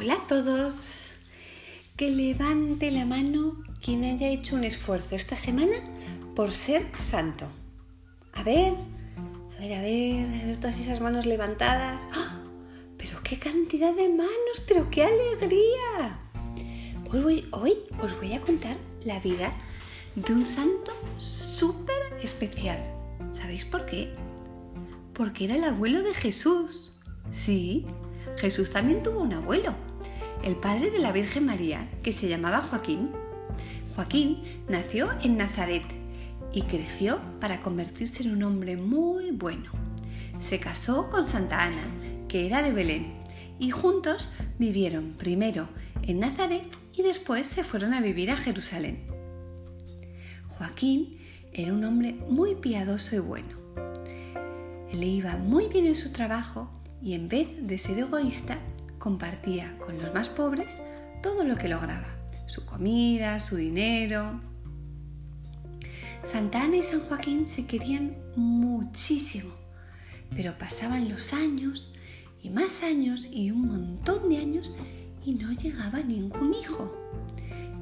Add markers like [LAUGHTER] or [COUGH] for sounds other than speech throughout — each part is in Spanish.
Hola a todos. Que levante la mano quien haya hecho un esfuerzo esta semana por ser santo. A ver, a ver, a ver, a ver todas esas manos levantadas. ¡Ah! Pero qué cantidad de manos, pero qué alegría. Hoy, hoy os voy a contar la vida de un santo súper especial. ¿Sabéis por qué? Porque era el abuelo de Jesús. Sí, Jesús también tuvo un abuelo, el padre de la Virgen María, que se llamaba Joaquín. Joaquín nació en Nazaret y creció para convertirse en un hombre muy bueno. Se casó con Santa Ana, que era de Belén, y juntos vivieron primero en Nazaret y después se fueron a vivir a Jerusalén. Joaquín era un hombre muy piadoso y bueno. Le iba muy bien en su trabajo y en vez de ser egoísta, compartía con los más pobres todo lo que lograba, su comida, su dinero. Santa Ana y San Joaquín se querían muchísimo, pero pasaban los años y más años y un montón de años y no llegaba ningún hijo.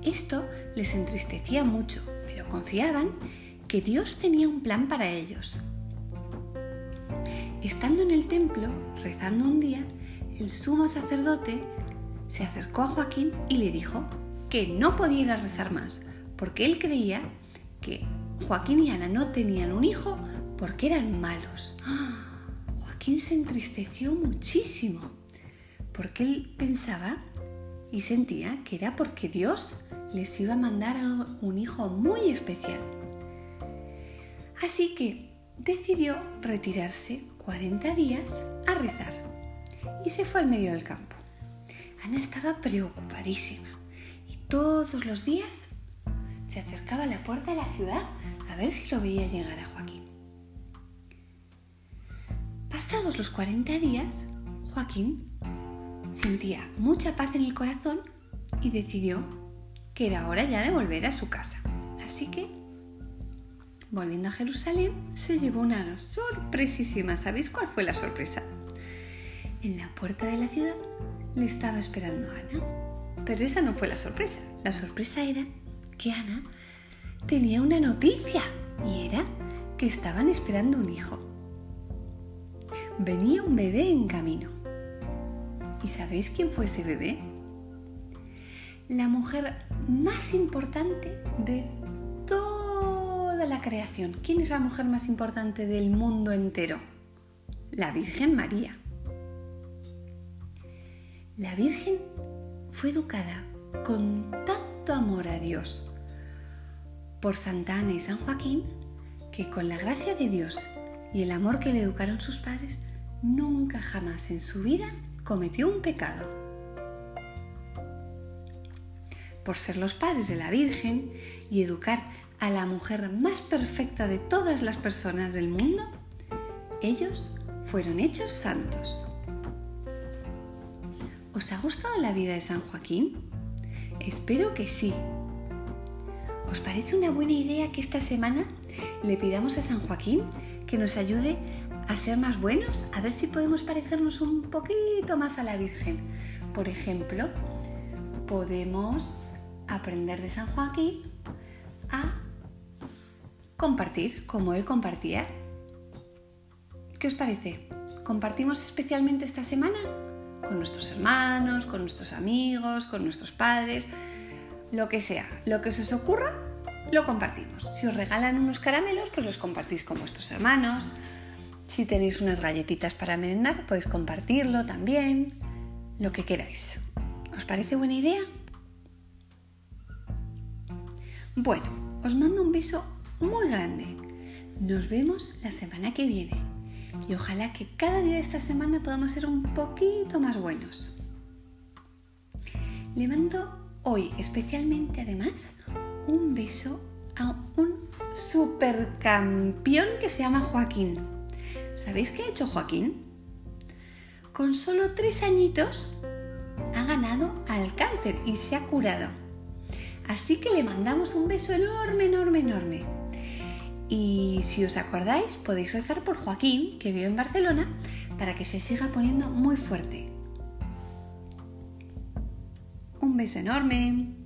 Esto les entristecía mucho, pero confiaban que Dios tenía un plan para ellos. Estando en el templo, rezando un día, el sumo sacerdote se acercó a Joaquín y le dijo que no podía rezar más, porque él creía que Joaquín y Ana no tenían un hijo porque eran malos. [GASPS] Joaquín se entristeció muchísimo, porque él pensaba y sentía que era porque Dios les iba a mandar un hijo muy especial. Así que decidió retirarse 40 días a rezar y se fue al medio del campo. Ana estaba preocupadísima y todos los días se acercaba a la puerta de la ciudad a ver si lo veía llegar a Joaquín. Pasados los 40 días, Joaquín sentía mucha paz en el corazón y decidió que era hora ya de volver a su casa. Así que Volviendo a Jerusalén, se llevó una sorpresísima. ¿Sabéis cuál fue la sorpresa? En la puerta de la ciudad le estaba esperando Ana. Pero esa no fue la sorpresa. La sorpresa era que Ana tenía una noticia y era que estaban esperando un hijo. Venía un bebé en camino. ¿Y sabéis quién fue ese bebé? La mujer más importante de la creación, ¿quién es la mujer más importante del mundo entero? La Virgen María. La Virgen fue educada con tanto amor a Dios por Santa Ana y San Joaquín que con la gracia de Dios y el amor que le educaron sus padres, nunca jamás en su vida cometió un pecado. Por ser los padres de la Virgen y educar a la mujer más perfecta de todas las personas del mundo, ellos fueron hechos santos. ¿Os ha gustado la vida de San Joaquín? Espero que sí. ¿Os parece una buena idea que esta semana le pidamos a San Joaquín que nos ayude a ser más buenos? A ver si podemos parecernos un poquito más a la Virgen. Por ejemplo, podemos aprender de San Joaquín a compartir como él compartía. ¿Qué os parece? ¿Compartimos especialmente esta semana? Con nuestros hermanos, con nuestros amigos, con nuestros padres, lo que sea, lo que os ocurra, lo compartimos. Si os regalan unos caramelos, pues los compartís con vuestros hermanos. Si tenéis unas galletitas para merendar, podéis compartirlo también. Lo que queráis. ¿Os parece buena idea? Bueno, os mando un beso muy grande. Nos vemos la semana que viene y ojalá que cada día de esta semana podamos ser un poquito más buenos. Le mando hoy especialmente además un beso a un supercampeón que se llama Joaquín. ¿Sabéis qué ha hecho Joaquín? Con solo tres añitos ha ganado al cáncer y se ha curado. Así que le mandamos un beso enorme, enorme, enorme. Y si os acordáis, podéis rezar por Joaquín, que vive en Barcelona, para que se siga poniendo muy fuerte. Un beso enorme.